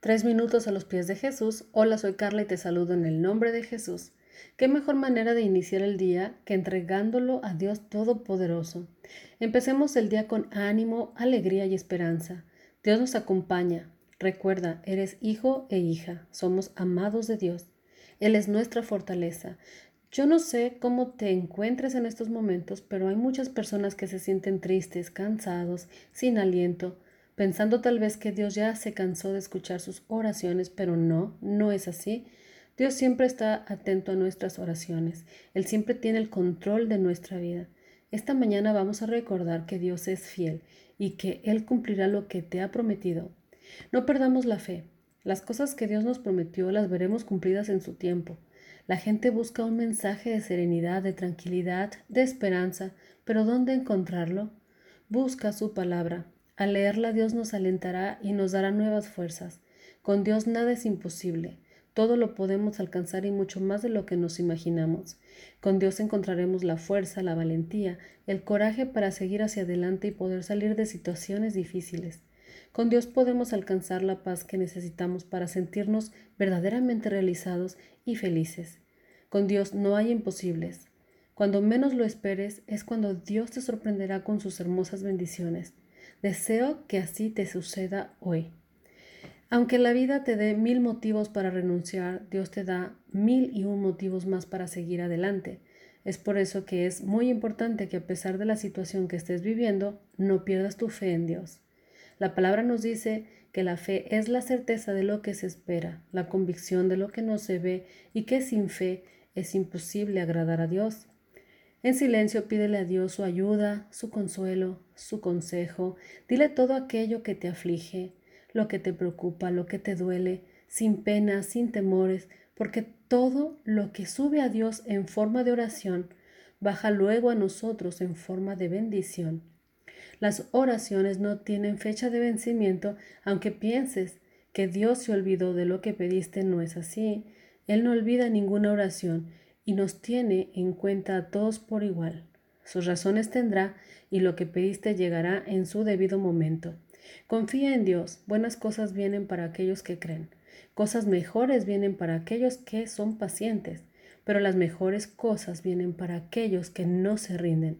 Tres minutos a los pies de Jesús. Hola, soy Carla y te saludo en el nombre de Jesús. ¿Qué mejor manera de iniciar el día que entregándolo a Dios Todopoderoso? Empecemos el día con ánimo, alegría y esperanza. Dios nos acompaña. Recuerda, eres hijo e hija. Somos amados de Dios. Él es nuestra fortaleza. Yo no sé cómo te encuentres en estos momentos, pero hay muchas personas que se sienten tristes, cansados, sin aliento pensando tal vez que Dios ya se cansó de escuchar sus oraciones, pero no, no es así. Dios siempre está atento a nuestras oraciones. Él siempre tiene el control de nuestra vida. Esta mañana vamos a recordar que Dios es fiel y que Él cumplirá lo que te ha prometido. No perdamos la fe. Las cosas que Dios nos prometió las veremos cumplidas en su tiempo. La gente busca un mensaje de serenidad, de tranquilidad, de esperanza, pero ¿dónde encontrarlo? Busca su palabra. Al leerla Dios nos alentará y nos dará nuevas fuerzas. Con Dios nada es imposible. Todo lo podemos alcanzar y mucho más de lo que nos imaginamos. Con Dios encontraremos la fuerza, la valentía, el coraje para seguir hacia adelante y poder salir de situaciones difíciles. Con Dios podemos alcanzar la paz que necesitamos para sentirnos verdaderamente realizados y felices. Con Dios no hay imposibles. Cuando menos lo esperes es cuando Dios te sorprenderá con sus hermosas bendiciones. Deseo que así te suceda hoy. Aunque la vida te dé mil motivos para renunciar, Dios te da mil y un motivos más para seguir adelante. Es por eso que es muy importante que a pesar de la situación que estés viviendo, no pierdas tu fe en Dios. La palabra nos dice que la fe es la certeza de lo que se espera, la convicción de lo que no se ve y que sin fe es imposible agradar a Dios. En silencio pídele a Dios su ayuda, su consuelo, su consejo. Dile todo aquello que te aflige, lo que te preocupa, lo que te duele, sin pena, sin temores, porque todo lo que sube a Dios en forma de oración, baja luego a nosotros en forma de bendición. Las oraciones no tienen fecha de vencimiento, aunque pienses que Dios se olvidó de lo que pediste, no es así. Él no olvida ninguna oración y nos tiene en cuenta a todos por igual. Sus razones tendrá y lo que pediste llegará en su debido momento. Confía en Dios, buenas cosas vienen para aquellos que creen, cosas mejores vienen para aquellos que son pacientes, pero las mejores cosas vienen para aquellos que no se rinden.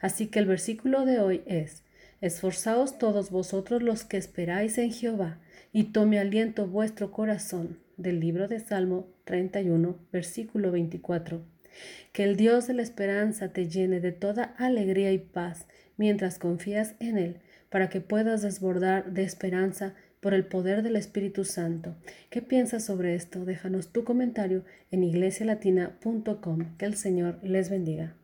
Así que el versículo de hoy es, Esforzaos todos vosotros los que esperáis en Jehová, y tome aliento vuestro corazón, del libro de Salmo 31, versículo 24. Que el Dios de la esperanza te llene de toda alegría y paz mientras confías en Él, para que puedas desbordar de esperanza por el poder del Espíritu Santo. ¿Qué piensas sobre esto? Déjanos tu comentario en iglesialatina.com. Que el Señor les bendiga.